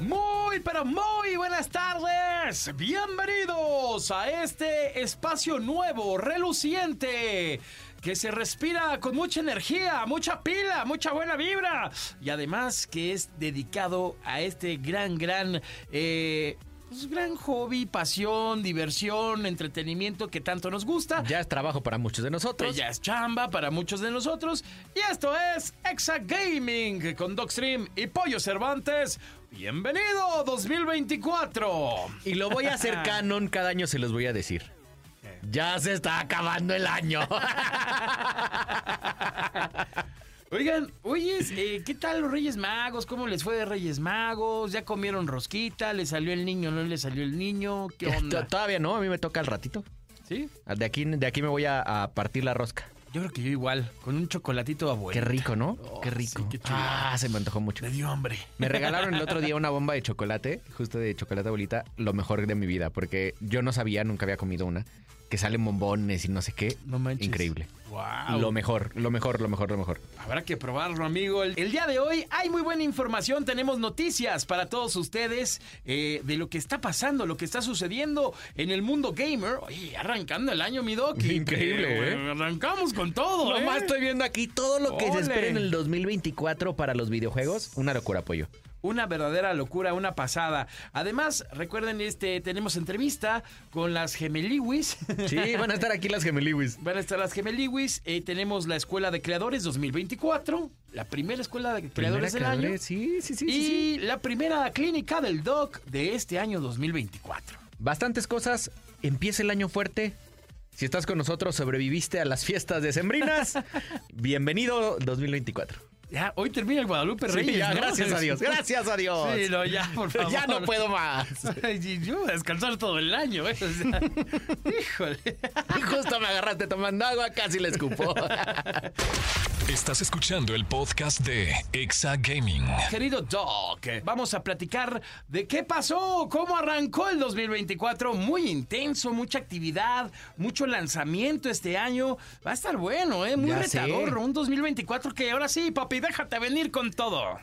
Muy, pero muy buenas tardes. Bienvenidos a este espacio nuevo, reluciente, que se respira con mucha energía, mucha pila, mucha buena vibra. Y además que es dedicado a este gran, gran... eh, pues, gran hobby, pasión, diversión, entretenimiento que tanto nos gusta. Ya es trabajo para muchos de nosotros. Ya es chamba para muchos de nosotros. Y esto es Exa Gaming con Dogstream y Pollo Cervantes. Bienvenido 2024. Y lo voy a hacer canon, cada año se los voy a decir. Ya se está acabando el año. Oigan, oye, eh, ¿qué tal los Reyes Magos? ¿Cómo les fue de Reyes Magos? ¿Ya comieron rosquita? ¿Le salió el niño? ¿No le salió el niño? ¿Qué onda? Todavía no, a mí me toca al ratito. ¿Sí? De aquí, de aquí me voy a, a partir la rosca. Yo creo que yo igual, con un chocolatito abuelo. Qué rico, ¿no? Oh, qué rico. sí, qué chulo. ah, se me antojó mucho. Me dio hambre. Me regalaron el otro día una bomba de chocolate, justo de chocolate abuelita, lo mejor de mi vida, porque yo no sabía, nunca había comido una, que salen bombones y no sé qué. No manches. Increíble. Wow. Lo mejor, lo mejor, lo mejor, lo mejor. Habrá que probarlo, amigo. El, día de hoy hay muy buena información. Tenemos noticias para todos ustedes eh, de lo que está pasando, lo que está sucediendo en el mundo gamer. Oye, arrancando el año, mi doc. Increíble, ¿eh? Arrancamos con todo, ¿eh? Nomás estoy viendo aquí todo lo que se espera en el 2024 para los videojuegos. Una locura, pollo. Una verdadera locura, una pasada. Además, recuerden, este, tenemos entrevista con las gemeliwis. Sí, van a estar aquí las gemeliwis. Van a estar las gemeliwis. Eh, tenemos la Escuela de Creadores 2024. La primera Escuela de Creadores del año. Sí, sí, sí, y sí. la primera clínica del DOC de este año 2024. Bastantes cosas. Empieza el año fuerte. Si estás con nosotros, sobreviviste a las fiestas decembrinas. Bienvenido 2024. Ya, hoy termina el Guadalupe Sí, Reyes. ya, ¿no? gracias a Dios, gracias a Dios. Sí, no, ya, por favor. Ya no puedo más. Ay, Yo voy a descansar todo el año. ¿eh? O sea, híjole. Y justo me agarraste tomando agua, casi le escupo. Estás escuchando el podcast de Exa Gaming. Querido Doc, vamos a platicar de qué pasó, cómo arrancó el 2024. Muy intenso, mucha actividad, mucho lanzamiento este año. Va a estar bueno, ¿eh? Muy Ya sé. retador. Un 2024 que ahora sí, papi, déjate venir con todo.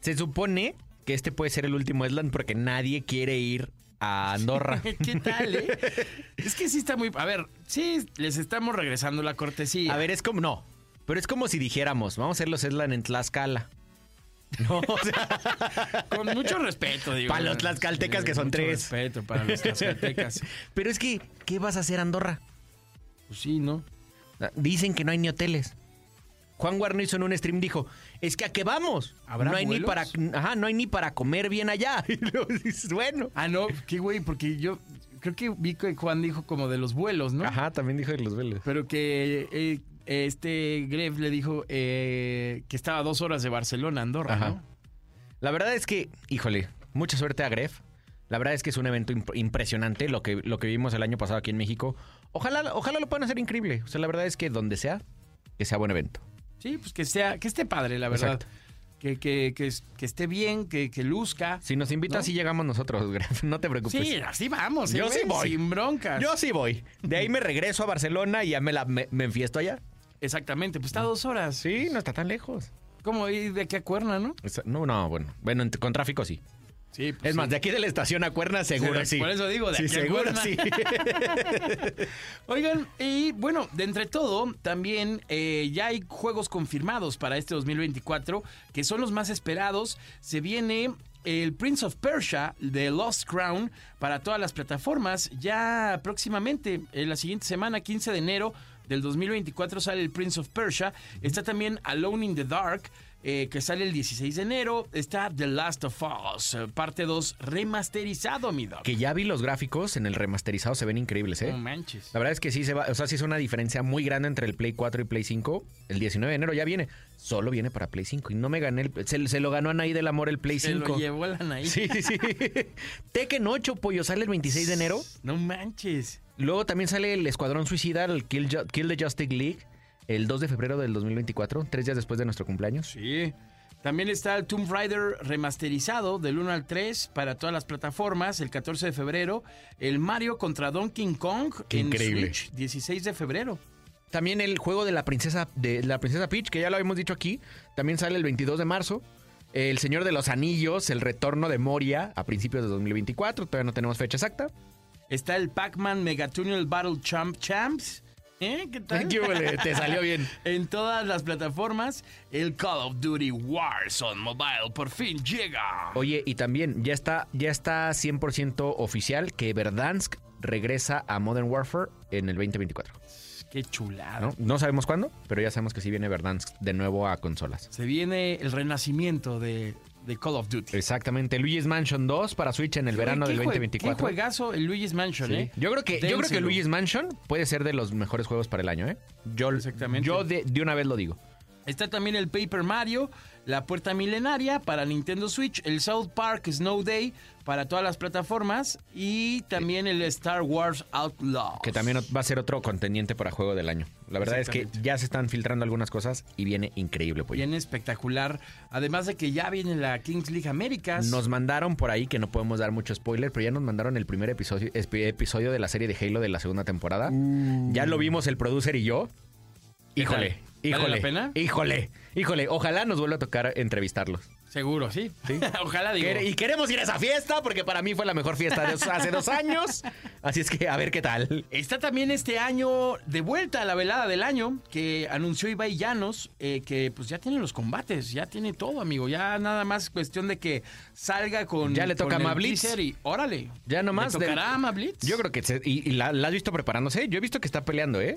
Se supone que este puede ser el último Island porque nadie quiere ir a Andorra. ¿Qué tal, eh? es que sí está muy... A ver, sí, les estamos regresando la cortesía. A ver, es como. No. Pero es como si dijéramos, vamos a hacer los Eslan en Tlaxcala. No, o sea, Con mucho respeto, digo. Para los tlaxcaltecas, que son tres. respeto para los tlaxcaltecas. pero es que, ¿qué vas a hacer Andorra? Pues sí, ¿no? Dicen que no hay ni hoteles. Juan Guarnizo en un stream dijo, es que a qué vamos. ¿Habrá no hay ni vuelos? para, ajá, no hay ni para comer bien allá. Y luego dices, bueno. Ah, no, qué güey, porque yo creo que vi que Juan dijo como de los vuelos, ¿no? Ajá, también dijo de los velos. Pero que eh, este Gref le dijo eh, que estaba a dos horas de Barcelona, Andorra, Ajá. ¿no? La verdad es que, híjole, mucha suerte a Gref. La verdad es que es un evento imp- impresionante lo que, lo que vimos el año pasado aquí en México. Ojalá, ojalá lo puedan hacer increíble. O sea, la verdad es que donde sea, que sea buen evento. Sí, pues que sea, que esté padre, la verdad. Exacto. Que, que, que, que esté bien, que, que luzca. Si nos invitas, ¿No? sí llegamos nosotros, Gref. No te preocupes. Sí, así vamos. Yo ¿eh, sí voy. Sin broncas. Yo sí voy. De ahí me regreso a Barcelona y ya me, la, me, me enfiesto allá. Exactamente, pues está a dos horas. Sí, no está tan lejos. ¿Cómo ir de aquí a Cuerna, no? Esa- No, no, bueno. Bueno, en- con tráfico sí. Sí, pues Es más, sí. de aquí de la estación a Cuerna seguro sí. Por eso digo, de Sí, aquí a seguro Cuerna. sí. Oigan, y bueno, de entre todo, también eh, ya hay juegos confirmados para este 2024, que son los más esperados. Se viene el Prince of Persia de Lost Crown para todas las plataformas. Ya próximamente, en la siguiente semana, 15 de enero del 2024, sale el Prince of Persia. Está también Alone in the Dark. eh, que sale el 16 de enero. Está The Last of Us, eh, parte 2, remasterizado, mi dog. Que ya vi los gráficos en el remasterizado, se ven increíbles, ¿eh? No manches. La verdad es que sí se va, o sea, sí es una diferencia muy grande entre el Play 4 y Play 5. El 19 de enero ya viene. Solo viene para Play 5. Y no me gané el. Se, se lo ganó Anaí del Amor el Play Se 5. lo llevó la Anaí. Sí, sí, sí. Tekken 8, pollo, sale el 26 de enero. No manches. Luego también sale el Escuadrón Suicida, el Kill, Ju- Kill the Justice League, el 2 de febrero del 2024, tres días después de nuestro cumpleaños. Sí. También está el Tomb Raider remasterizado del 1 al 3 para todas las plataformas el 14 de febrero. El Mario contra Donkey Kong Qué en increíble. Switch 16 de febrero. También el juego de la princesa de la princesa Peach, que ya lo habíamos dicho aquí, también sale el 22 de marzo. El Señor de los Anillos, el retorno de Moria a principios de 2024, todavía no tenemos fecha exacta. Está el Pac-Man Megatunnel Battle Champ Champs. ¿Eh? ¿Qué tal? ¿Qué? Te salió bien. En todas las plataformas, el Call of Duty Warzone Mobile por fin llega. Oye, y también ya está, ya está 100% oficial que Verdansk regresa a Modern Warfare en el 2024. Qué chulada. ¿no? No sabemos cuándo, pero ya sabemos que sí viene Verdansk de nuevo a consolas. Se viene el renacimiento de, de Call of Duty. Exactamente, Luigi's Mansion 2 para Switch en el verano ¿Qué del jue- 2024. Qué juegazo el Luigi's Mansion, Sí. ¿eh? Yo creo que yo creo que. Luigi's Mansion puede ser de los mejores juegos para el año, ¿eh? Yo, Exactamente. Yo de, de una vez lo digo. Está también el Paper Mario, la Puerta Milenaria para Nintendo Switch, el South Park Snow Day para todas las plataformas y también el Star Wars Outlaws. Que también va a ser otro contendiente para juego del año. La verdad es que ya se están filtrando algunas cosas y viene increíble, pues. Viene espectacular. Además de que ya viene la Kings League Américas. Nos mandaron por ahí, que no podemos dar mucho spoiler, pero ya nos mandaron el primer episodio, episodio de la serie de Halo de la segunda temporada. Ya lo vimos el producer y yo. ¿Qué Híjole? ¿Vale la pena? Híjole, híjole. Ojalá nos vuelva a tocar entrevistarlos. Seguro, sí. Ojalá digo. Quere- Y queremos ir a esa fiesta porque para mí fue la mejor fiesta de hace dos años. Así es que a ver qué tal. Está también este año de vuelta a la velada del año que anunció Ibai Llanos eh, que pues ya tiene los combates, ya tiene todo, amigo. Ya nada más cuestión de que salga con. Ya le toca a Mablitz. Y órale. Ya nomás. ¿Le tocará a Mablitz? Yo creo que se- y, y la, la has visto preparándose. Yo he visto que está peleando, ¿eh?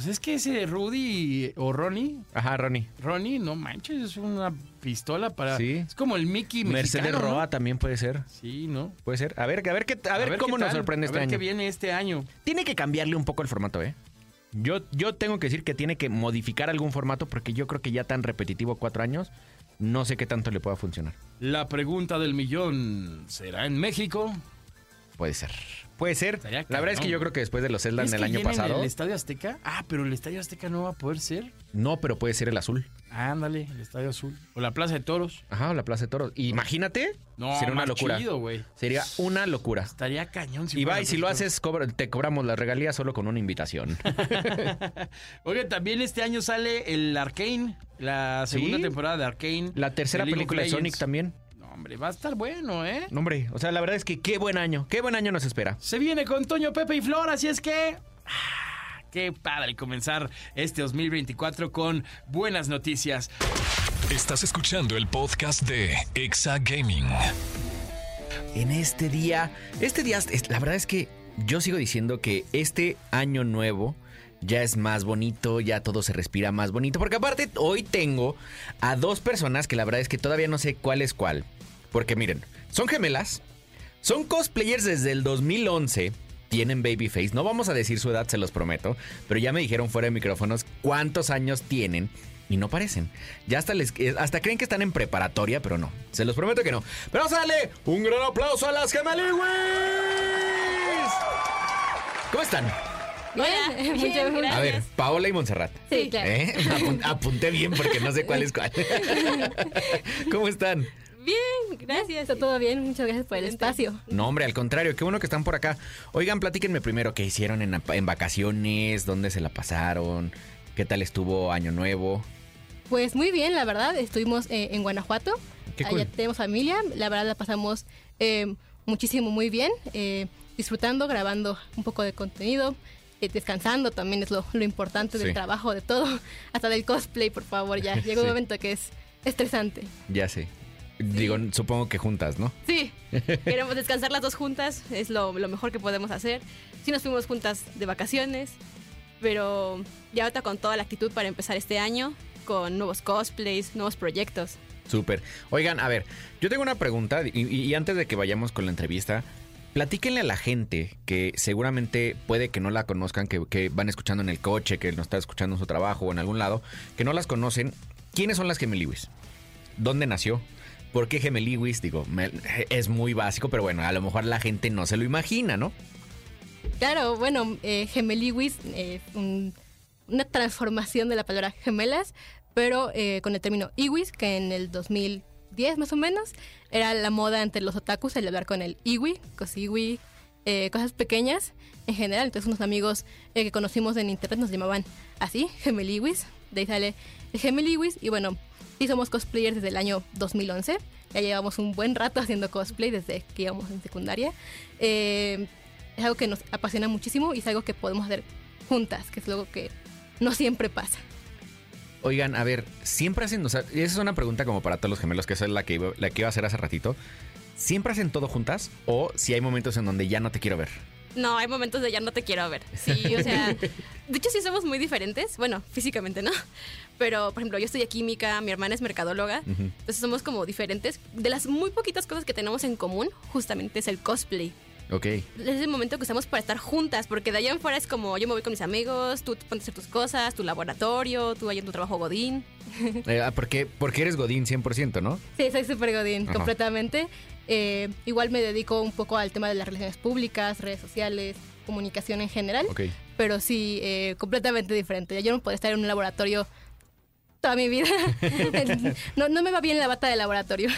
Pues es que ese Rudy o Ronnie, Ajá, Ronnie. Ronnie, no manches, es una pistola para. Sí. Es como el Mickey Mercedes mexicano, ¿no? Roa también puede ser. Sí, ¿no? Puede ser. A ver, a ver, qué, a ver, cómo nos tal, sorprende a este qué año. viene este año. Tiene que cambiarle un poco el formato, ¿eh? Yo, yo tengo que decir que tiene que modificar algún formato porque yo creo que ya tan repetitivo cuatro años, no sé qué tanto le pueda funcionar. La pregunta del millón: ¿será en México? Puede ser. Puede ser. La verdad es que yo creo que después de los Zelda ¿Es en el que año pasado. el Estadio Azteca? Ah, pero el Estadio Azteca no va a poder ser. No, pero puede ser el azul. Ándale, el Estadio Azul. O la Plaza de Toros. Ajá, o la Plaza de Toros. Imagínate. No, sería una locura. chido. Sería una locura. Estaría cañón. Y va, y si la lo haces, cobra- te cobramos las regalías solo con una invitación. Oye, también este año sale el Arcane, la segunda Sí. temporada de Arcane. La tercera película de Sonic también. Hombre, va a estar bueno, ¿eh? No, hombre, o sea, la verdad es que qué buen año. Qué buen año nos espera. Se viene con Toño, Pepe y Flor, así es que... ah, Qué padre comenzar este 2024 con buenas noticias. Estás escuchando el podcast de Exa Gaming. en este día. Este día, es- la verdad es que yo sigo diciendo que este año nuevo ya es más bonito, ya todo se respira más bonito. Porque aparte, hoy tengo a dos personas que la verdad es que todavía no sé cuál es cuál. Porque miren, son gemelas, son cosplayers desde el 2011. Tienen babyface, no vamos a decir su edad, se los prometo, pero ya me dijeron fuera de micrófonos cuántos años tienen y no parecen. Ya hasta eh, creen que están en preparatoria, pero no. Se los prometo que no. Pero sale un gran aplauso a las gemeliwis. ¿Cómo están? Hola, muchas gracias. A ver, Paola y Montserrat. Sí, claro. ¿Eh? Apun- apunté bien porque no sé cuál es cuál. ¿Cómo están? Bien, gracias. Está todo bien, muchas gracias por el espacio. No, hombre, al contrario, qué bueno que están por acá. Oigan, platíquenme primero qué hicieron en, en vacaciones, dónde se la pasaron, qué tal estuvo Año Nuevo. Pues muy bien, la verdad, estuvimos eh, en Guanajuato. Qué cool. Allá tenemos familia, la verdad la pasamos eh, muchísimo, muy bien, eh, disfrutando, grabando un poco de contenido, eh, descansando también es lo, lo importante Sí. del trabajo, de todo, hasta del cosplay, por favor, ya llegó Sí. un momento que es estresante. Ya sé. Digo, supongo que juntas, ¿no? Sí, queremos descansar las dos juntas, es lo, lo mejor que podemos hacer. Sí nos fuimos juntas de vacaciones, pero ya ahorita con toda la actitud para empezar este año con nuevos cosplays, nuevos proyectos. Súper. Oigan, a ver, yo tengo una pregunta y antes de que vayamos con la entrevista, platíquenle a la gente que seguramente puede que no la conozcan, que, van escuchando en el coche, que nos está escuchando en su trabajo o en algún lado, que no las conocen. ¿Quiénes son las Gemeliwis? ¿Dónde nació? ¿Por qué Gemeliwis? Digo, es muy básico, pero bueno, a lo mejor la gente no se lo imagina, ¿no? Claro, bueno, eh, gemeliwis, eh, un- una transformación de la palabra gemelas, pero eh, con el término iwis, que en el 2010 más o menos era la moda entre los otakus el hablar con el iwi, cosiwi, eh, cosas pequeñas en general. Entonces unos amigos eh, que conocimos en internet nos llamaban así, gemeliwis, de ahí sale el gemeliwis y bueno, sí somos cosplayers desde el año 2011. Ya llevamos un buen rato haciendo cosplay desde que íbamos en secundaria. Eh, es algo que nos apasiona muchísimo y es algo que podemos hacer juntas, que es algo que no siempre pasa. Oigan, a ver, siempre hacen, o sea, esa es una pregunta como para todos los gemelos, que esa es la que, iba- la que iba a hacer hace ratito. ¿Siempre hacen todo juntas o si hay momentos en donde ya no te quiero ver? No, hay momentos de ya no te quiero ver. Sí, o sea, de hecho sí somos muy diferentes. Bueno, físicamente no. Pero, por ejemplo, yo estudié química, mi hermana es mercadóloga. Entonces somos como diferentes. De las muy poquitas cosas que tenemos en común, justamente es el cosplay. Ok. Es el momento que usamos para estar juntas, porque de allá en fuera es como yo me voy con mis amigos, tú te pones a hacer tus cosas, tu laboratorio, tú ahí en tu trabajo godín. Eh, ah, porque, porque eres Godín 100%, ¿no? Sí, soy súper godín, Ajá. completamente. Eh, igual me dedico un poco al tema de las relaciones públicas, redes sociales, comunicación en general, Ok. pero sí, eh, completamente diferente. Yo no puedo estar en un laboratorio toda mi vida. no, no me va bien la bata de laboratorio.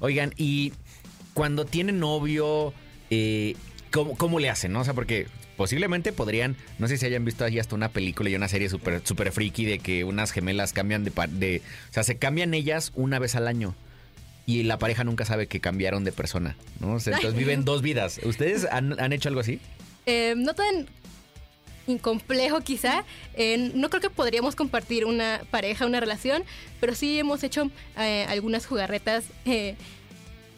Oigan, y cuando tienen novio, eh, ¿cómo, cómo le hacen? No? O sea, porque posiblemente podrían, no sé si hayan visto ahí hasta una película y una serie súper super friki de que unas gemelas cambian de. O sea, se cambian ellas una vez al año. Y la pareja nunca sabe que cambiaron de persona, ¿no? O sea, entonces viven dos vidas. ¿Ustedes han, han hecho algo así? Eh, no tan incomplejo quizá. Eh, no creo que podríamos compartir una pareja, una relación, pero sí hemos hecho eh, algunas jugarretas eh,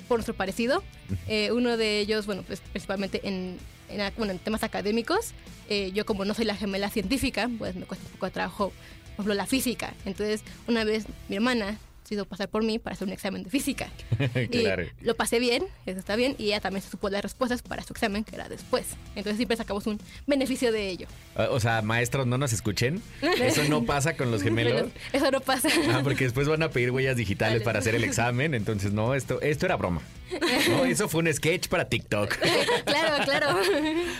por nuestro parecido. Eh, uno de ellos, bueno, pues principalmente en, en bueno, en temas académicos. Eh, yo como no soy la gemela científica, pues me cuesta un poco de trabajo, por ejemplo, la física. Entonces, una vez mi hermana hizo pasar por mí para hacer un examen de física. Claro. Y lo pasé bien, eso está bien, y ella también se supo las respuestas para su examen, que era después. Entonces siempre sacamos un beneficio de ello. Ah, O sea, maestros, no nos escuchen. Eso no pasa con los gemelos. Eso no pasa. Ah, porque después van a pedir huellas digitales para hacer el examen. Entonces, no, esto, esto era broma. No, eso fue un sketch para TikTok. claro, claro.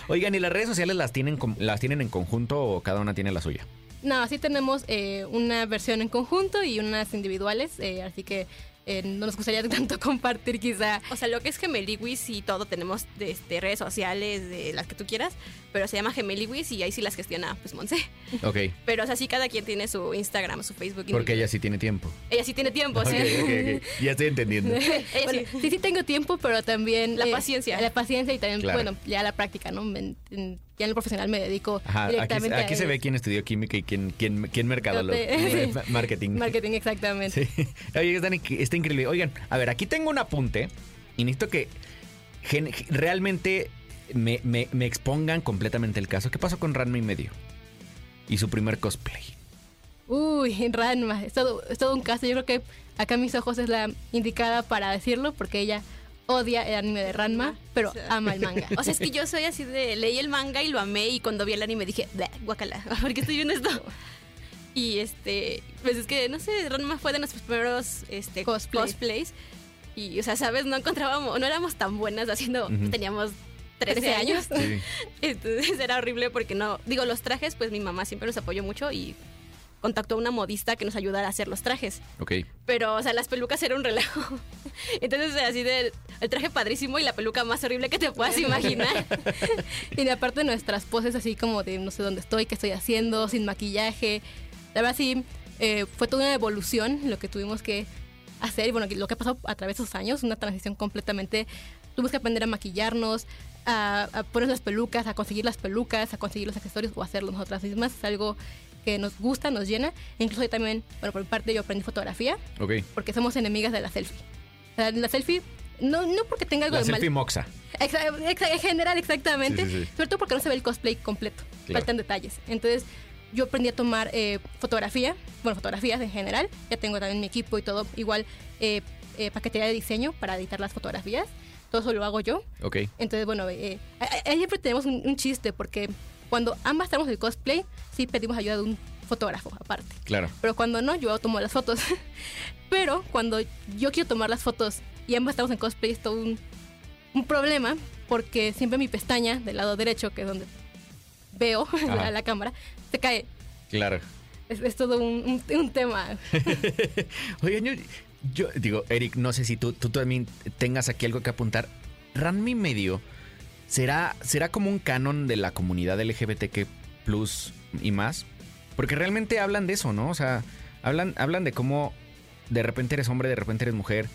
Oigan, ¿y las redes sociales las tienen, las tienen en conjunto o cada una tiene la suya? No, así tenemos eh, una versión en conjunto y unas individuales, eh, así que eh, no nos gustaría tanto compartir quizá. O sea, lo que es Gemeliwis y todo tenemos de este, redes sociales, de las que tú quieras, pero se llama Gemeliwis y ahí sí las gestiona pues Monse. Ok, Pero o sea, sí cada quien tiene su Instagram, su Facebook. porque ella sí tiene tiempo. Ella sí tiene tiempo, sí. ok, ok. Ya estoy entendiendo. Ella Bueno, sí. sí, sí tengo tiempo, pero también... eh, La paciencia. La paciencia y también, Claro. bueno, ya la práctica, ¿no? En- en- ya en lo profesional me dedico Ajá, aquí, directamente aquí a se ve quién estudió química y quién, quién, quién mercadólogo. Sí. Marketing. Marketing, exactamente. Sí. Oye, está, está increíble. Oigan, a ver, aquí tengo un apunte y necesito que realmente me, me- me expongan completamente el caso. ¿Qué pasó con Ranma y medio? Y su primer cosplay. Uy, Ranma, es todo, es todo un caso. Yo creo que acá mis ojos es la indicada para decirlo porque ella odia el anime de Ranma, pero ama el manga. O sea, es que yo soy así de. Leí el manga y lo amé, y cuando vi el anime dije, "Bleh, guacala, ¿por qué estoy viendo esto? Y este. Pues es que, no sé, Ranma fue de nuestros primeros este, Cosplay. cosplays. Y, o sea, ¿sabes? No encontrábamos. No éramos tan buenas haciendo. Ujú. Teníamos 13, 13 años. Sí. Entonces era horrible porque no. Digo, los trajes, pues mi mamá siempre nos apoyó mucho y contactó a una modista que nos ayudara a hacer los trajes. Ok. Pero, o sea, las pelucas era un relajo. Entonces, así del el traje padrísimo y la peluca más horrible que te puedas imaginar. Y de aparte nuestras poses así como de no sé dónde estoy, qué estoy haciendo, sin maquillaje. La verdad sí, eh, fue toda una evolución lo que tuvimos que hacer. Y bueno, lo que ha pasado a través de esos años, una transición completamente... Tuvimos que aprender a maquillarnos, a, a poner las pelucas, a conseguir las pelucas, a conseguir los accesorios o hacerlo nosotras mismas. Es algo que nos gusta, nos llena. E incluso yo también, bueno, por mi parte yo aprendí fotografía Ok. porque somos enemigas de la selfie. O sea, la selfie, no, no porque tenga algo La de mal. selfie moxa. Exa- exa- en general, exactamente. Sí, sí, sí. Sobre todo porque no se ve el cosplay completo. Claro. Faltan detalles. Entonces, yo aprendí a tomar eh, fotografía, bueno, fotografías en general. Ya tengo también mi equipo y todo, igual eh, eh, paquetería de diseño para editar las fotografías. Todo eso lo hago yo. Ok. Entonces, bueno, eh, a- ahí siempre tenemos un, un chiste porque cuando ambas estamos el cosplay, sí pedimos ayuda de un fotógrafo aparte. Claro. Pero cuando no, yo tomo las fotos. Pero cuando yo quiero tomar las fotos y ambas estamos en cosplay, es todo un, un problema porque siempre mi pestaña del lado derecho, que es donde veo Ajá. la, la cámara, se cae. Claro. Es, es todo un, un- un tema. Oigan, yo, yo digo, Eric, no sé si tú, tú también tengas aquí algo que apuntar. Ranmi Medio será, será como un canon de la comunidad LGBTQ plus y más. Porque realmente hablan de eso, ¿no? O sea, hablan, hablan de cómo de repente eres hombre, de repente eres mujer,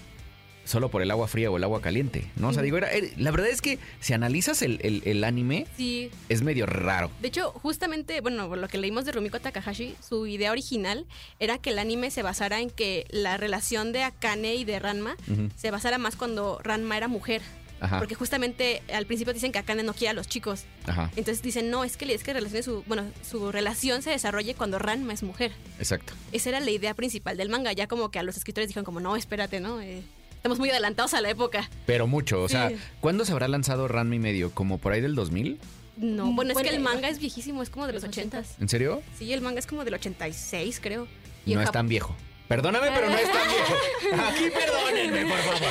solo por el agua fría o el agua caliente, ¿no? O sea, digo, era- er- la verdad es que si analizas el, el- el anime, Sí, es medio raro. De hecho, justamente, bueno, por lo que leímos de Rumiko Takahashi, su idea original era que el anime se basara en que la relación de Akane y de Ranma se basara más cuando Ranma era mujer. Ajá. Porque justamente al principio dicen que Akane no quiere a los chicos. Ajá, Entonces dicen, no, es que es que relacione su, bueno, su relación se desarrolle cuando Ranma es mujer. exacto. Esa era la idea principal del manga. Ya como que a los escritores dijeron como, no, espérate, ¿no? Eh, estamos muy adelantados a la época. Pero mucho, o sea, Sí. ¿cuándo se habrá lanzado Ranma y medio? ¿Como por ahí del 2000? No, Mm, bueno, es que el manga es viejísimo, es como de los los ochentas. ¿En serio? Sí, el manga es como del 86, creo. Y no es tan viejo. Perdóname, pero no es tan viejo. Aquí perdónenme, por favor.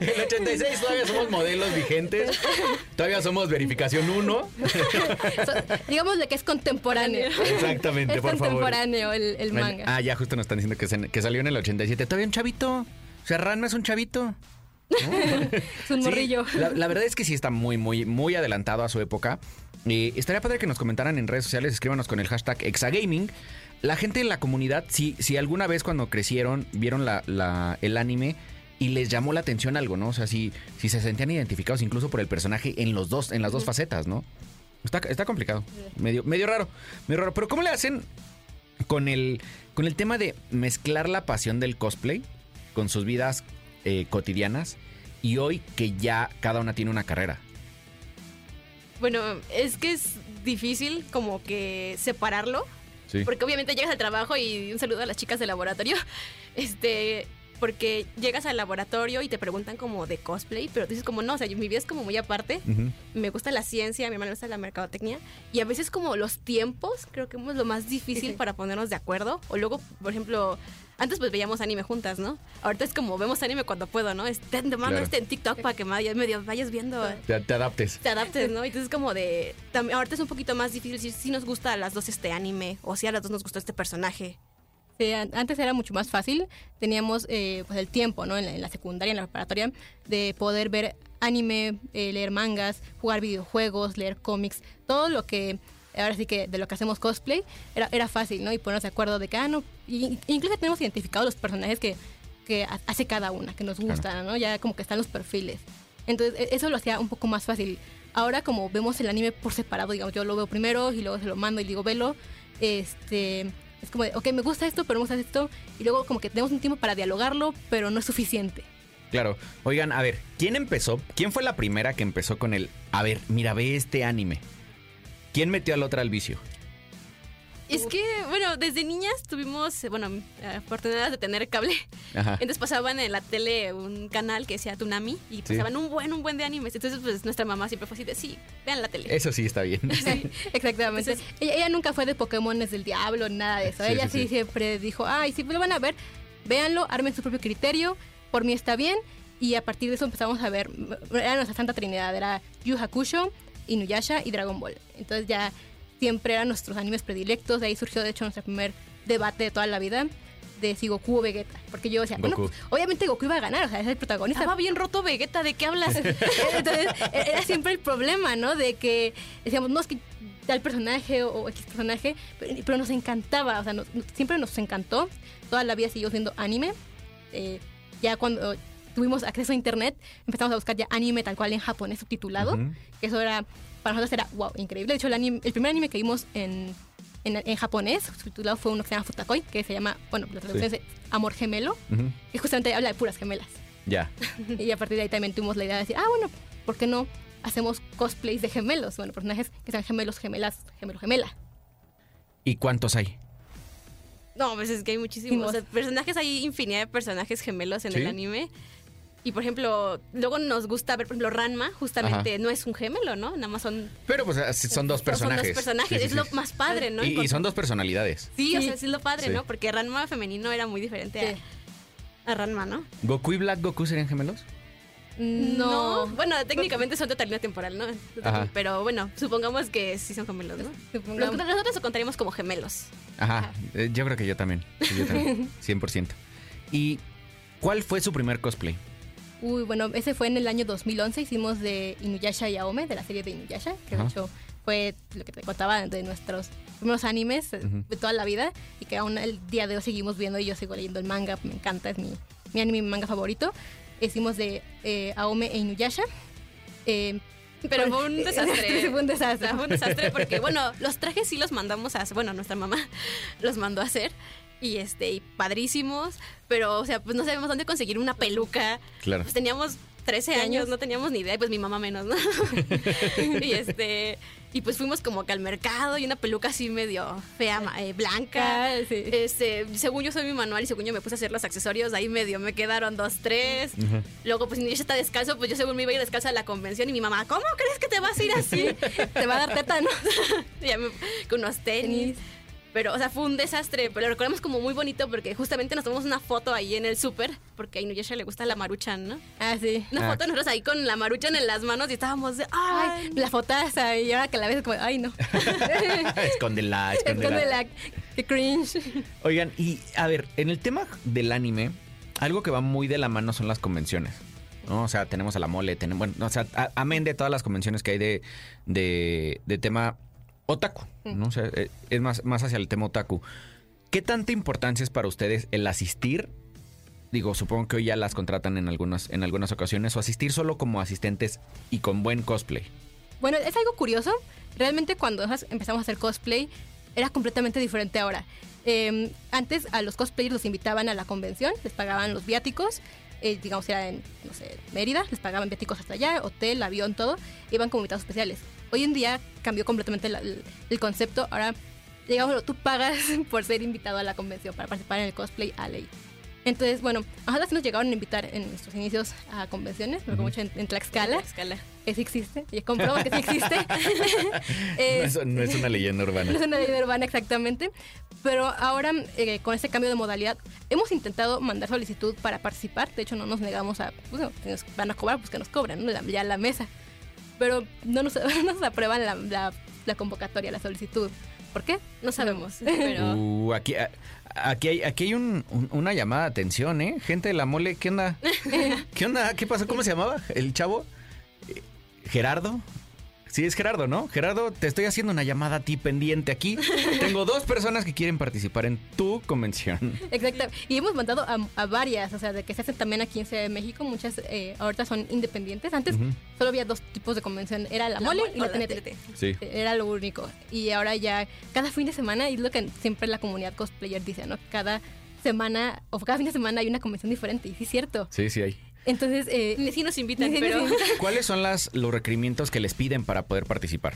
El 86 todavía somos modelos vigentes. Todavía somos verificación 1. So, digámosle que es contemporáneo. Exactamente, es por favor. contemporáneo el, el manga. Ah, ya justo nos están diciendo que, se- que salió en el 87. Todavía un chavito. O sea, Ranma es un chavito. es un Sí, morrillo. la, la verdad es que sí está muy, muy, muy adelantado a su época. Eh, estaría padre que nos comentaran en redes sociales, escríbanos con el hashtag Exagaming. La gente en la comunidad, si, si alguna vez cuando crecieron vieron la, la- el anime y les llamó la atención algo, ¿no? O sea, si, si se sentían identificados incluso por el personaje en los dos, en las dos facetas, ¿no? Está, está complicado. Medio, medio raro. Medio raro. Pero ¿cómo le hacen con el, con el tema de mezclar la pasión del cosplay con sus vidas eh, cotidianas y hoy que ya cada una tiene una carrera? Bueno, es que es difícil como que separarlo, Sí. porque obviamente llegas al trabajo y un saludo a las chicas del laboratorio, este, porque llegas al laboratorio y te preguntan como de cosplay, pero dices como no, o sea, mi vida es como muy aparte, me gusta la ciencia, a mi hermano le gusta la mercadotecnia, y a veces como los tiempos, creo que es lo más difícil Sí. para ponernos de acuerdo, o luego, por ejemplo... Antes pues veíamos anime juntas, ¿no? Ahorita es como vemos anime cuando puedo, ¿no? Te mando Claro. este en TikTok para que medio, vayas viendo Te, te adaptes. te adaptes, ¿no? Entonces como de... tam- ahorita es un poquito más difícil decir si nos gusta a las dos este anime o si a las dos nos gustó este personaje. Sí, an- antes era mucho más fácil. Teníamos eh, pues el tiempo, ¿no? En la, en la secundaria, en la preparatoria, de poder ver anime, eh, leer mangas, jugar videojuegos, leer cómics, todo lo que ahora sí que de lo que hacemos cosplay era, era fácil, ¿no? Y ponernos de acuerdo de que, ah, no, y- incluso tenemos identificados los personajes que, que ha- hace cada una, que nos gustan, ¿no? Ya como que están los perfiles. Entonces, e- eso lo hacía un poco más fácil. Ahora, como vemos el anime por separado, digamos, yo lo veo primero y luego se lo mando y digo, velo, este, es como de, ok, me gusta esto, pero me gusta esto, y luego como que tenemos un tiempo para dialogarlo, pero no es suficiente. Claro. Oigan, a ver, ¿quién empezó? ¿Quién fue la primera que empezó con el, a ver, mira, ve este anime? ¿Quién metió a la otra al vicio? Es que, bueno, desde niñas tuvimos, eh, bueno, oportunidades de tener cable. Ajá. Entonces pasaban en la tele un canal que decía Tunami y pasaban un buen, un buen de animes. Entonces, pues nuestra mamá siempre fue así de, sí, vean la tele. Eso sí está bien. Exactamente. Entonces- ella, ella nunca fue de Pokémones del diablo, nada de eso. Sí, ella sí, sí, sí. siempre dijo, ay, si lo van a ver, véanlo, armen su propio criterio, por mí está bien. Y a partir de eso empezamos a ver, era nuestra santa trinidad, era Yu Hakusho, Inuyasha y Dragon Ball. Entonces ya siempre eran nuestros animes predilectos, de ahí surgió de hecho nuestro primer debate de toda la vida de si Goku o Vegeta. Porque yo decía, bueno, Goku. pues, obviamente Goku iba a ganar, o sea, es el protagonista. Estaba bien roto Vegeta, ¿de qué hablas? Entonces, e-, era siempre el problema, ¿no? De que decíamos, no, es que tal personaje o, o X personaje, pero, pero nos encantaba, o sea, nos- siempre nos encantó. Toda la vida siguió siendo anime. Eh, ya cuando tuvimos acceso a internet, empezamos a buscar ya anime tal cual en japonés subtitulado, que eso era, para nosotros era, wow, increíble. De hecho, el, anime- el primer anime que vimos en, en, en japonés subtitulado fue uno que se llama Futakoi, que se llama, bueno, la traducción Sí. es Amor Gemelo, Ujú. que justamente habla de puras gemelas. Ya. Y a partir de ahí también tuvimos la idea de decir, ah, bueno, ¿por qué no hacemos cosplays de gemelos? Bueno, personajes que sean gemelos, gemelas, gemelo, gemela. ¿Y cuántos hay? No, pues es que hay muchísimos. O sea, personajes, hay infinidad de personajes gemelos en ¿Sí? el anime. Y por ejemplo, luego nos gusta ver, por ejemplo, Ranma, justamente no es un gemelo, ¿no? Nada más son. Pero pues son dos personajes. Son dos personajes, Sí, sí, es lo más padre, ¿no? Y, y son dos personalidades. Sí, o sea, sí es lo padre, Sí. ¿no? Porque Ranma femenino era muy diferente Sí. a, a Ranma, ¿no? ¿Goku y Black Goku serían gemelos? No. Bueno, técnicamente son totalidad temporal, ¿no? Ajá. Pero bueno, supongamos que sí son gemelos, ¿no? Supongamos. Nosotros lo contaríamos como gemelos. Ajá, eh, yo creo que yo también. Sí, yo también. 100%. ¿Y cuál fue su primer cosplay? Uy, bueno, ese fue en el año 2011. Hicimos de Inuyasha y Aome, de la serie de Inuyasha, que Ajá. de hecho fue lo que te contaba de nuestros primeros animes eh, Ujú. de toda la vida y que aún el día de hoy seguimos viendo y yo sigo leyendo el manga, me encanta, es mi, mi anime, mi manga favorito. Hicimos de eh, Aome e Inuyasha. Eh, Pero fue un desastre. fue un desastre. fue un desastre porque, bueno, los trajes sí los mandamos a hacer. Bueno, nuestra mamá los mandó a hacer. Y este, y padrísimos. Pero, o sea, pues no sabemos dónde conseguir una peluca. Claro. Pues teníamos 13 años, no teníamos ni idea, y pues mi mamá menos, ¿no? y este. Y pues fuimos como que al mercado y una peluca así medio fea, eh, blanca. Ah, sí. Este, según yo soy mi manual y según yo me puse a hacer los accesorios, ahí medio me quedaron dos, tres. Luego, pues, ya está descalzo, pues yo según me iba a ir descalza a la convención y mi mamá, ¿cómo crees que te vas a ir así? Te va a dar tétano. ya me- con unos tenis. Pero, o sea, fue un desastre, pero lo recordamos como muy bonito porque justamente nos tomamos una foto ahí en el súper, porque a Inuyasha le gusta la maruchan, ¿no? Ah, sí. Una Ah. foto de nosotros ahí con la maruchan en las manos y estábamos de, ¡ay! Ay, la fotaza y ahora que la ves como, ay no. escóndela, escóndela. Escóndela, qué cringe. Oigan, y a ver, en el tema del anime, algo que va muy de la mano son las convenciones. ¿no? O sea, tenemos a la mole, tenemos, bueno, o sea, amén de todas las convenciones que hay de, de, de tema otaku, ¿no? O sea, eh, es más, más hacia el tema otaku. ¿Qué tanta importancia es para ustedes el asistir? Digo, supongo que hoy ya las contratan en algunas, en algunas ocasiones, o asistir solo como asistentes y con buen cosplay. Bueno, es algo curioso. Realmente cuando empezamos a hacer cosplay era completamente diferente ahora. Eh, antes a los cosplayers los invitaban a la convención, les pagaban los viáticos, eh, digamos era en, no sé, Mérida, les pagaban viáticos hasta allá, hotel, avión, todo, iban como invitados especiales. Hoy en día cambió completamente la- el, el concepto, ahora, digamos, tú pagas por ser invitado a la convención, para participar en el cosplay a ley. Entonces, bueno, nosotros sí nos llegaron a invitar en nuestros inicios a convenciones, porque mucho en, en Tlaxcala, Escala. que sí existe, y comprobamos que sí existe. Eh, no es una leyenda no urbana. es una ley urbana exactamente. Pero ahora, eh, con este cambio de modalidad, hemos intentado mandar solicitud para participar. De hecho, no nos negamos a, bueno, si nos van a cobrar, pues que nos cobren, ¿no? Ya la mesa. Pero no nos, no nos aprueban la, la- la convocatoria, la solicitud. ¿Por qué? No sabemos, pero... Uh, aquí, aquí hay, aquí hay un- un- una llamada de atención, ¿eh? Gente de la mole, ¿qué onda? ¿Qué onda? ¿Qué pasó? ¿Cómo se llamaba? ¿El chavo? Eh, ¿Gerardo? Sí, es Gerardo, ¿no? Gerardo, te estoy haciendo una llamada a ti pendiente aquí. Tengo dos personas que quieren participar en tu convención. Exacto. Y hemos mandado a, a varias, o sea, de que se hacen también aquí en Ciudad de México. Muchas eh, ahorita son independientes. Antes solo había dos tipos de convención. Era la, mole y la TNT. Sí. Era lo único. Y ahora ya, cada fin de semana, y es lo que siempre la comunidad cosplayer dice, ¿no? Cada semana, o cada fin de semana hay una convención diferente, y sí es cierto. Sí, sí hay. Entonces, eh, Sí nos invitan, pero... ¿Cuáles son las, los requerimientos que les piden para poder participar?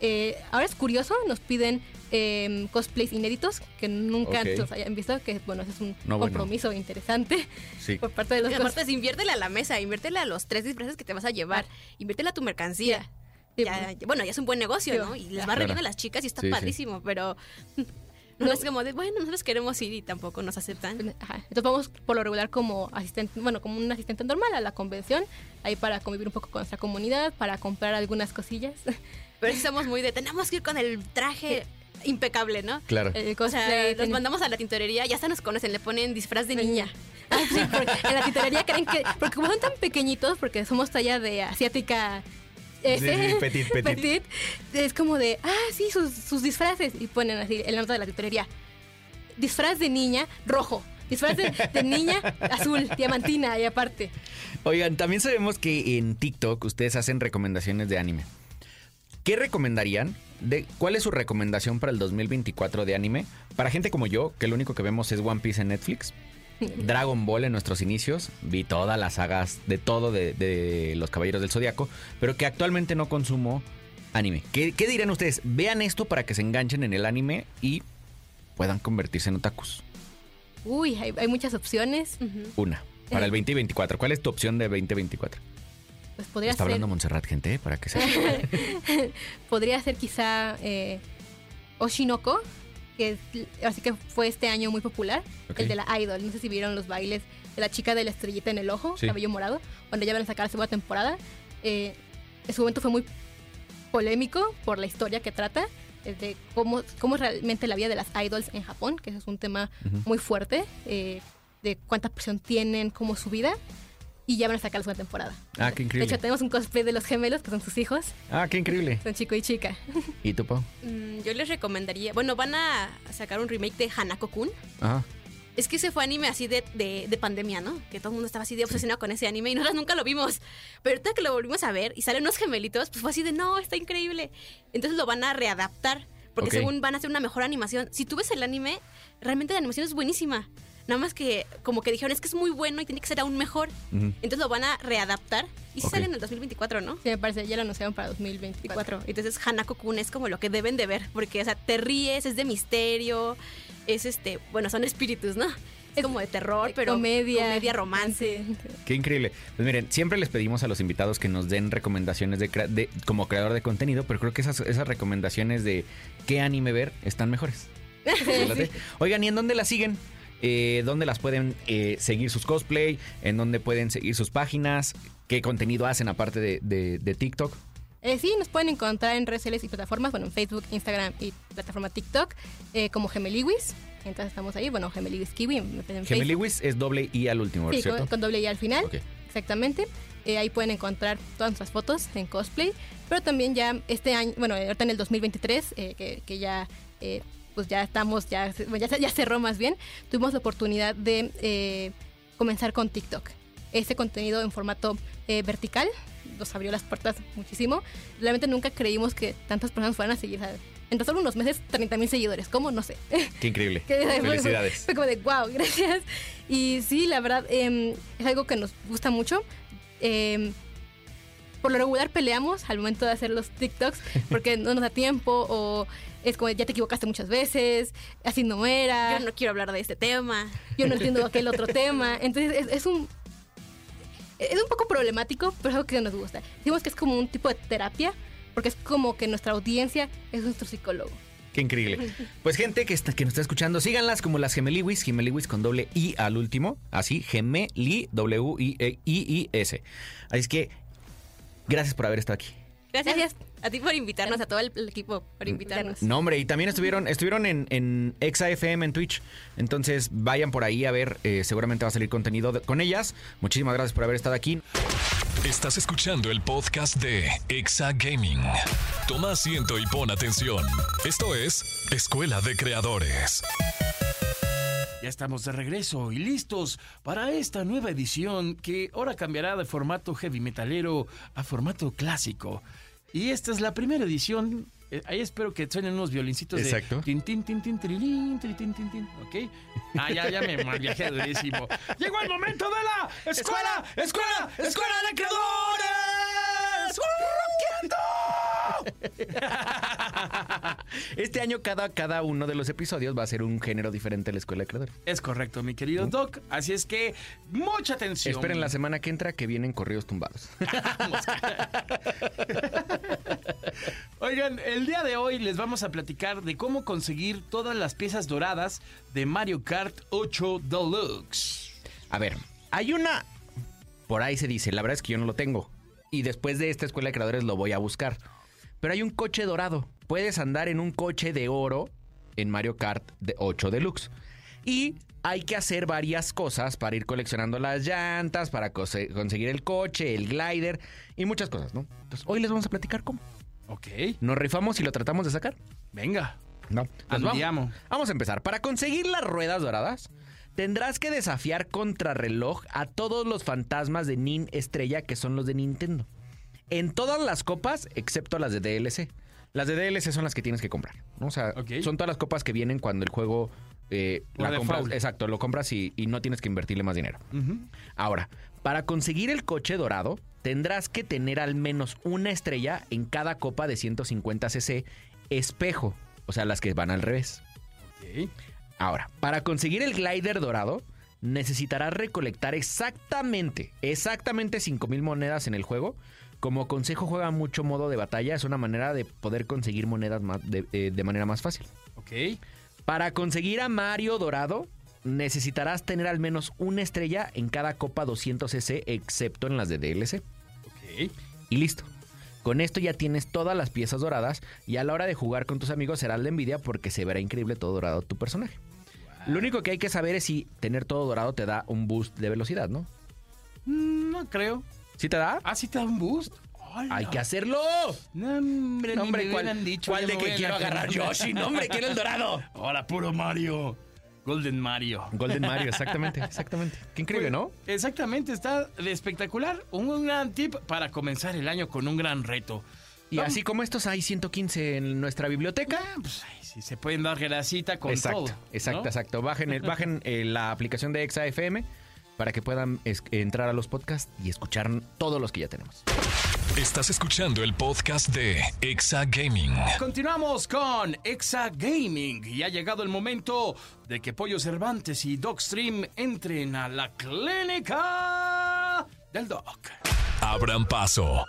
Eh, ahora es curioso, nos piden eh, cosplays inéditos que nunca Ok. antes los hayan visto, que bueno, ese es un No, bueno. compromiso interesante Sí. por parte de los Y aparte es inviértele a la mesa, inviértele a los tres disfraces que te vas a llevar, inviértele a tu mercancía. Sí, Ya- ya- bueno, ya es un buen negocio, Sí, ¿no? Y les va claro. relleno a las chicas y está Sí, sí. padrísimo, pero no, es como de, bueno, nosotros queremos ir y tampoco nos aceptan. Ajá. Entonces vamos por lo regular como asistente, bueno, como un asistente normal a la convención, ahí para convivir un poco con nuestra comunidad, para comprar algunas cosillas. Pero sí somos muy de, tenemos que ir con el traje impecable, ¿no? Claro. El O sea, los ten- mandamos a la tintorería, ya hasta nos conocen, le ponen disfraz de niña. Ah, sí, porque en la titerería creen que. Porque como son tan pequeñitos, porque somos talla de asiática. Ese, petit, petit. es como de, ah, sí, sus, sus disfraces. Y ponen así el nota de la titerería. Disfraz de niña rojo. Disfraz de, de niña azul, diamantina y aparte. Oigan, también sabemos que en TikTok ustedes hacen recomendaciones de anime. ¿Qué recomendarían? De, ¿Cuál es su recomendación para el 2024 de anime? Para gente como yo, que lo único que vemos es One Piece en Netflix. Dragon Ball en nuestros inicios. Vi todas las sagas de todo de, de los Caballeros del Zodiaco. Pero que actualmente no consumo Anime. ¿Qué, qué dirían ustedes? Vean esto para que se enganchen en el anime y puedan convertirse en otakus. Uy, hay, hay muchas opciones. Una. Para el Eh. 2024. ¿Cuál es tu opción de 2024? Pues podría Está ser, hablando Montserrat, gente, ¿eh? para que se... podría ser quizá eh, Oshinoko, que es- así que fue este año muy popular, el de la idol. No sé si vieron los bailes de la chica de la estrellita en el ojo, Sí. cabello morado, cuando ya van a sacar la segunda temporada. Eh, en su momento fue muy polémico por la historia que trata, eh, de cómo, cómo realmente la vida de las idols en Japón, que eso es un tema muy fuerte, eh, de cuánta presión tienen, cómo es su vida. Y ya van a sacar la segunda temporada. Ah, qué De increíble. hecho, tenemos un cosplay de los gemelos, que son sus hijos. Ah, qué increíble. Son chico y chica. ¿Y tú, Pau? Mm, yo les recomendaría. Bueno, van a sacar un remake de Hanako-kun. Ajá. Es que ese fue anime así de, de, de pandemia, ¿no? Que todo el mundo estaba así de obsesionado con ese anime y nosotros nunca lo vimos. Pero ahorita que lo volvimos a ver y salen unos gemelitos, pues fue así de, no, está increíble. Entonces lo van a readaptar. Porque Ok. según van a hacer una mejor animación. Si tú ves el anime, realmente la animación es buenísima. Nada más que como que dijeron, es que es muy bueno y tiene que ser aún mejor. Entonces lo van a readaptar. Y si sale en el 2024, ¿no? Sí, me parece, ya lo anunciaron para 2024. 24. Entonces Hanako-kun es como lo que deben de ver, porque, o sea, te ríes, es de misterio, es este, bueno, son espíritus, ¿no? Es como de terror, pero comedia. comedia romance. Qué increíble. Pues miren, siempre les pedimos a los invitados que nos den recomendaciones de, crea- de- como creador de contenido, pero creo que esas, esas recomendaciones de qué anime ver están mejores. Oigan, ¿y en dónde las siguen? Eh, ¿Dónde las pueden eh, seguir sus cosplay? ¿En dónde pueden seguir sus páginas? ¿Qué contenido hacen aparte de, de- de TikTok? Eh, sí, nos pueden encontrar en redes sociales y plataformas, bueno, en Facebook, Instagram y plataforma TikTok, eh, como Gemeliwis. Entonces estamos ahí, bueno, Gemeliwis Kiwi en. Gemeliwis es doble I al último, Sí, ¿cierto? con, con doble I al final. Exactamente. Eh, ahí pueden encontrar todas nuestras fotos en cosplay. Pero también ya este año, bueno, ahorita en el 2023, eh, que, que ya, eh, pues ya estamos, ya, ya, ya cerró más bien, tuvimos la oportunidad de eh, comenzar con TikTok. Ese contenido en formato eh, vertical nos abrió las puertas muchísimo. Realmente nunca creímos que tantas personas fueran a seguir. ¿sabes? En solo unos meses, 30 mil seguidores. ¿Cómo? No sé. Qué increíble. Que fue- Felicidades. Fue como de, wow, gracias. Y sí, la verdad, em, es algo que nos gusta mucho. Em, por lo regular peleamos al momento de hacer los TikToks porque no nos da tiempo o es como ya te equivocaste muchas veces, así no era, Yo no quiero hablar de este tema. yo no entiendo aquel otro tema. Entonces es, es un... Es un poco problemático, pero es algo que nos gusta. Decimos que es como un tipo de terapia, porque es como que nuestra audiencia es nuestro psicólogo. Qué increíble. Pues gente que, está, que nos está escuchando, síganlas como las Gemeliwis, Gemeliwis con doble I al último, así, Gemeli, W-I-I-I-S. Así es que, gracias por haber estado aquí. Gracias, Gracias. a ti por invitarnos, a todo el, el equipo Mm. por invitarnos. No, hombre, y también estuvieron, estuvieron en, en ExaFM en Twitch. Entonces, vayan por ahí a ver, eh, seguramente va a salir contenido de- con ellas. Muchísimas gracias por haber estado aquí. Estás escuchando el podcast de Exa Gaming. Toma asiento y pon atención. Esto es Escuela de Creadores. Ya estamos de regreso y listos para esta nueva edición que ahora cambiará de formato heavy metalero a formato clásico. Y esta es la primera edición. eh, ahí espero que suenen unos violincitos Exacto. de tin tin tin tin tirilín, tiri, tin tin tin, ¿ok? Ah, ya, ya me mal viajé durísimo. Llegó el momento de la escuela, escuela, escuela de creadores. Este año, cada, cada uno de los episodios va a ser un género diferente de la Escuela de Creadores. Es correcto, mi querido Doc. Así es que mucha atención. Esperen la semana que entra que vienen corridos tumbados. Oigan, el día de hoy les vamos a platicar de cómo conseguir todas las piezas doradas de Mario Kart 8 Deluxe. A ver, hay una. Por ahí se dice, la verdad es que yo no lo tengo. Y después de esta escuela de creadores lo voy a buscar. Pero hay un coche dorado. Puedes andar en un coche de oro en Mario Kart de 8 Deluxe. Y hay que hacer varias cosas para ir coleccionando las llantas, para conseguir el coche, el glider y muchas cosas, ¿no? Entonces, hoy les vamos a platicar cómo. Ok, ¿Nos rifamos y lo tratamos de sacar? venga. No. Pues vamos, vamos a empezar. Para conseguir las ruedas doradas, tendrás que desafiar contrarreloj a todos los fantasmas de Nin Estrella que son los de Nintendo. En todas las copas, excepto las de DLC. Las de DLC son las que tienes que comprar. ¿no? O sea, son todas las copas que vienen cuando el juego eh, la compras. Exacto, lo compras y, y no tienes que invertirle más dinero. Ahora, Para conseguir el coche dorado, tendrás que tener al menos una estrella en cada copa de 150 cc espejo, o sea, las que van al revés. Ahora, para conseguir el glider dorado, necesitarás recolectar exactamente, exactamente 5000 monedas en el juego. Como consejo, juega mucho modo de batalla. Es una manera de poder conseguir monedas más- de, eh, de manera más fácil. Ok. Para conseguir a Mario Dorado, necesitarás tener al menos una estrella en cada copa 200cc, excepto en las de DLC. Ok. Y listo. Con esto ya tienes todas las piezas doradas y a la hora de jugar con tus amigos será la envidia porque se verá increíble todo dorado tu personaje. Lo único que hay que saber es si tener todo dorado te da un boost de velocidad, ¿no? Mm, No creo. ¿Sí te da? Ah, sí te da un boost. Hola. ¡Hay que hacerlo! No, hombre, No, ¿cuál, hubieran dicho, cuál de que quiero agarrar Yoshi? No, hombre, quiero el dorado. Ahora puro Mario. Golden Mario. Golden Mario, exactamente, exactamente. Qué increíble, ¿no? Exactamente, está de espectacular. Un gran tip para comenzar el año con un gran reto. Y Vamos- así como estos hay 115 en nuestra biblioteca. Ah, pues, ay, sí, se pueden dar grasita con exacto, todo. exacto, ¿no? exacto. Bajen, el- bajen eh, la aplicación de ExaFM para que puedan es- entrar a los podcasts y escuchar todos los que ya tenemos. Estás escuchando el podcast de Exa Gaming. Continuamos con Exa Gaming y ha llegado el momento de que Pollo Cervantes y Dogstream entren a la clínica del Doc. Abran paso.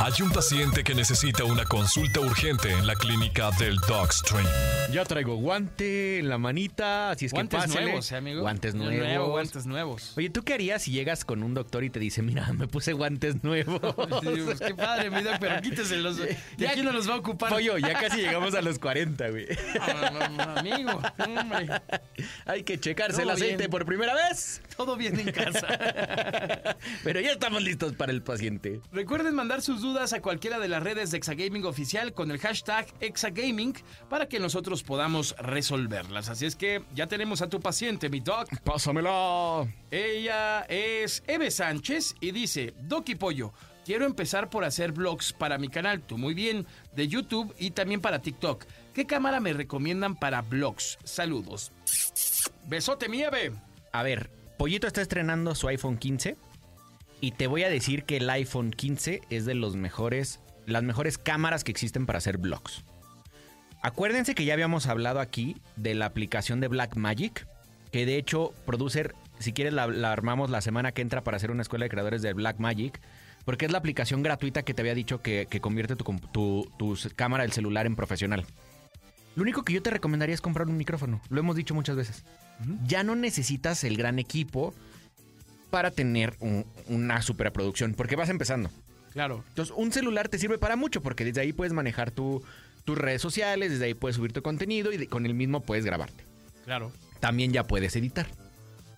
Hay un paciente que necesita una consulta urgente en la clínica del Dogstream. Ya traigo guante en la manita, así es Guantes que pásale. nuevos, ¿eh, amigo? Guantes nuevos. nuevo, guantes nuevos. Oye, ¿tú qué harías si llegas con un doctor y te dice, mira, me puse guantes nuevos? Sí, pues, qué padre, mi Doc, pero quíteselos. ¿Y Ya- quién no los va a ocupar? Pollo, ya casi llegamos a los 40, güey. No, no, no, amigo, hombre, Hay que checarse el aceite bien. por primera vez. Todo bien en casa. Pero ya estamos listos para el paciente. Recuerden mandar sus dudas a cualquiera de las redes de Exagaming Oficial con el hashtag Exagaming para que nosotros podamos resolverlas. Así es que ya tenemos a tu paciente, mi doc. Pásamelo. Ella es Eve Sánchez y dice, Doc y Pollo, quiero empezar por hacer vlogs para mi canal, tú muy bien, de YouTube y también para TikTok. ¿Qué cámara me recomiendan para vlogs? Saludos. Besote, mi Eve. A ver, Pollito está estrenando su iPhone 15 y te voy a decir que el iPhone 15 es de los mejores, las mejores cámaras que existen para hacer vlogs. Acuérdense que ya habíamos hablado aquí de la aplicación de Blackmagic, que de hecho, producer, si quieres la, armamos la semana que entra para hacer una escuela de creadores de Blackmagic, porque es la aplicación gratuita que te había dicho que, convierte tu- tu cámara del celular en profesional. Lo único que yo te recomendaría es comprar un micrófono, lo hemos dicho muchas veces. Ya no necesitas el gran equipo para tener un- una superproducción, porque vas empezando. Claro. Entonces, un celular te sirve para mucho, porque desde ahí puedes manejar tu- tus redes sociales, desde ahí puedes subir tu contenido y de- con el mismo puedes grabarte. Claro. También ya puedes editar.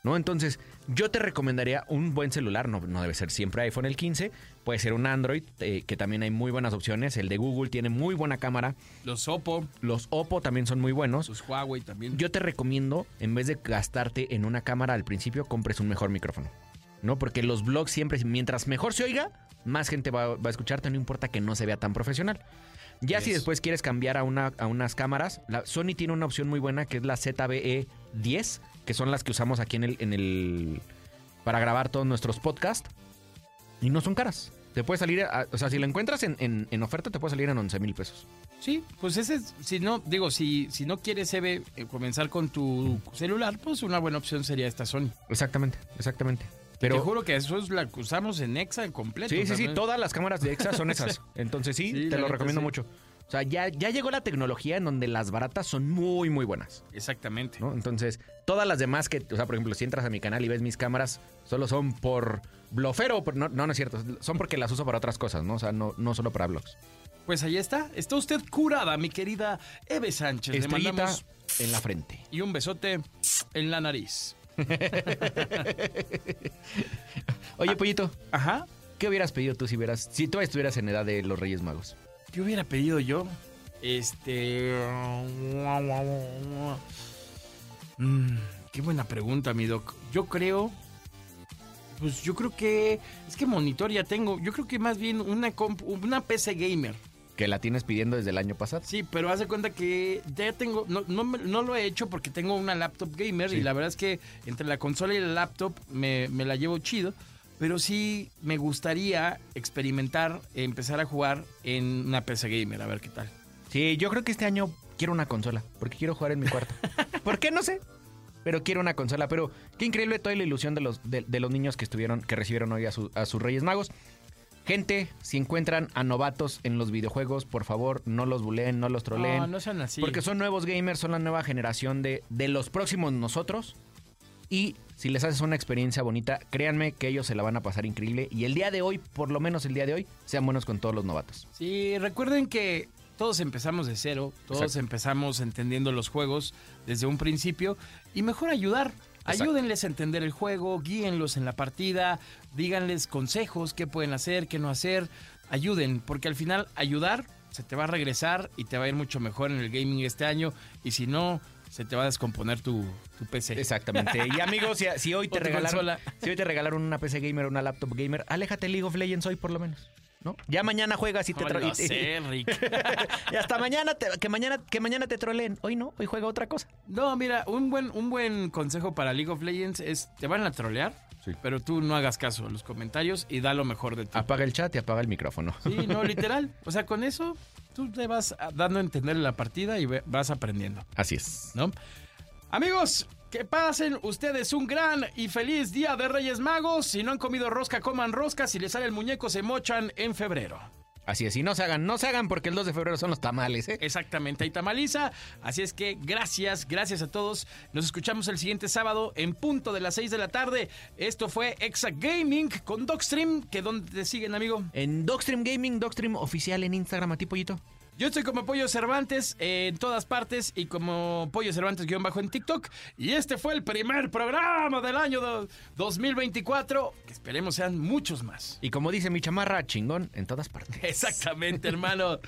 ¿No? Entonces, yo te recomendaría un buen celular, no, no debe ser siempre iPhone el 15, puede ser un Android, eh, que también hay muy buenas opciones. El de Google tiene muy buena cámara, Los Oppo, los Oppo también son muy buenos. los Huawei también. Yo te recomiendo, en vez de gastarte en una cámara al principio, compres un mejor micrófono. ¿No? Porque los vlogs siempre, mientras mejor se oiga, más gente va, va a escucharte, no importa que no se vea tan profesional. Ya si después quieres cambiar a, una, a unas cámaras, la, Sony tiene una opción muy buena que es la ZBE 10, que son las que usamos aquí en el, en el para grabar todos nuestros podcasts. Y no son caras. Te puede salir, a- o sea, si lo encuentras en, en- en oferta, te puede salir en 11 mil pesos. Sí, pues ese es, si no, digo, si, si no quieres, Eve, eh, comenzar con tu celular, pues una buena opción sería esta Sony. Exactamente, exactamente. Pero te juro que eso es la que usamos en Exa en completo. Sí, sí, sí, todas las cámaras de EXA son esas. Entonces sí, Sí, te la lo recomiendo sí. mucho. O sea, ya, ya llegó la tecnología en donde las baratas son muy, muy buenas. Exactamente. ¿no? Entonces, todas las demás que, o sea, por ejemplo, si entras a mi canal y ves mis cámaras, solo son por blofero. por- no, no, no es cierto. Son porque las uso para otras cosas, ¿no? O sea, no, no solo para blogs. Pues ahí está. Está usted curada, mi querida Eve Sánchez. Le Estrellita mandamos en la frente. y un besote en la nariz. Oye, Pollito, Ajá. ¿qué hubieras pedido tú si hubieras, si tú estuvieras en edad de los Reyes Magos? ¿Qué hubiera pedido yo? Este. Mm, qué buena pregunta, mi doc. Yo creo. Pues yo creo que. Es que monitor ya tengo. Yo creo que más bien una, una PC gamer. Que la tienes pidiendo desde el año pasado. Sí, pero haz de cuenta que ya tengo. No, no, no lo he hecho porque tengo una laptop gamer Sí. y la verdad es que entre la consola y la laptop me, me la llevo chido. pero sí me gustaría experimentar, empezar a jugar en una PC Gamer, a ver qué tal. Sí, yo creo que este año quiero una consola, porque quiero jugar en mi cuarto. ¿Por qué? No sé. Pero quiero una consola. Pero qué increíble toda la ilusión de los, de, de los niños que estuvieron, que recibieron hoy a, su- a sus Reyes Magos. Gente, si encuentran a novatos en los videojuegos, por favor, no los buleen, no los troleen. No, no sean así. Porque son nuevos gamers, son la nueva generación de, de los próximos nosotros. Y si les haces una experiencia bonita, créanme que ellos se la van a pasar increíble. Y el día de hoy, por lo menos el día de hoy, sean buenos con todos los novatos. Sí, recuerden que todos empezamos de cero, todos Exacto. empezamos entendiendo los juegos desde un principio y mejor ayudar. Exacto. Ayúdenles a entender el juego, guíenlos en la partida, díganles consejos, qué pueden hacer, qué no hacer. Ayuden, porque al final ayudar se te va a regresar y te va a ir mucho mejor en el gaming este año. Y si no, se te va a descomponer tu, tu PC. Exactamente. Y amigos, si, si hoy te regalaron, consola. si hoy te regalaron una PC gamer o una laptop gamer, aléjate League of Legends hoy por lo menos. ¿No? Ya mañana juegas y te No tro- lo y te- sé, Rick. y hasta mañana te- que mañana que mañana te troleen. Hoy no, hoy juega otra cosa. No, mira, un buen, un buen consejo para League of Legends es, te van a trolear, Sí. pero tú no hagas caso a los comentarios y da lo mejor de ti. Apaga el chat y apaga el micrófono. Sí, no, literal. O sea, con eso tú te vas a- dando a entender la partida y vas aprendiendo, Así es. ¿no? Amigos, que pasen ustedes un gran y feliz día de Reyes Magos. Si no han comido rosca, coman rosca. Si les sale el muñeco, se mochan en febrero. Así es. Y no se hagan, no se hagan porque el 2 de febrero son los tamales, ¿eh? Exactamente, ahí tamaliza. Así es que gracias, gracias a todos. Nos escuchamos el siguiente sábado en punto de las 6 de la tarde. Esto fue Exa Gaming con Docstream, que donde te siguen, amigo. En Dogstream Gaming, Dogstream oficial en Instagram, a ti, pollito. Yo estoy como Pollo Cervantes eh, en todas partes y como Pollo Cervantes guion bajo en TikTok. Y este fue el primer programa del año do- 2024, que esperemos sean muchos más. Y como dice mi chamarra, chingón en todas partes. Exactamente, hermano.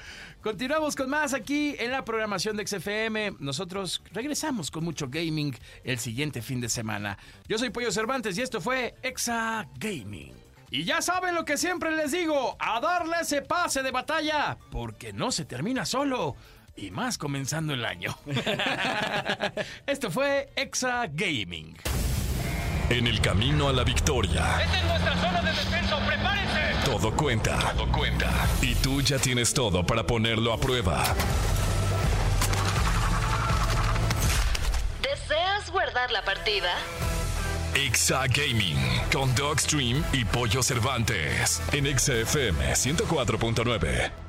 Continuamos con más aquí en la programación de XFM. Nosotros regresamos con mucho gaming el siguiente fin de semana. Yo soy Pollo Cervantes y esto fue Exa Gaming. Y ya saben lo que siempre les digo, a darle ese pase de batalla, porque no se termina solo. Y más comenzando el año. esto fue Exa Gaming. En el camino a la victoria, Esta es nuestra zona de descenso, prepárense. todo cuenta. Todo cuenta. Y tú ya tienes todo para ponerlo a prueba. ¿Deseas guardar la partida? Exa Gaming con Dogstream y Pollo Cervantes en XFM 104.9.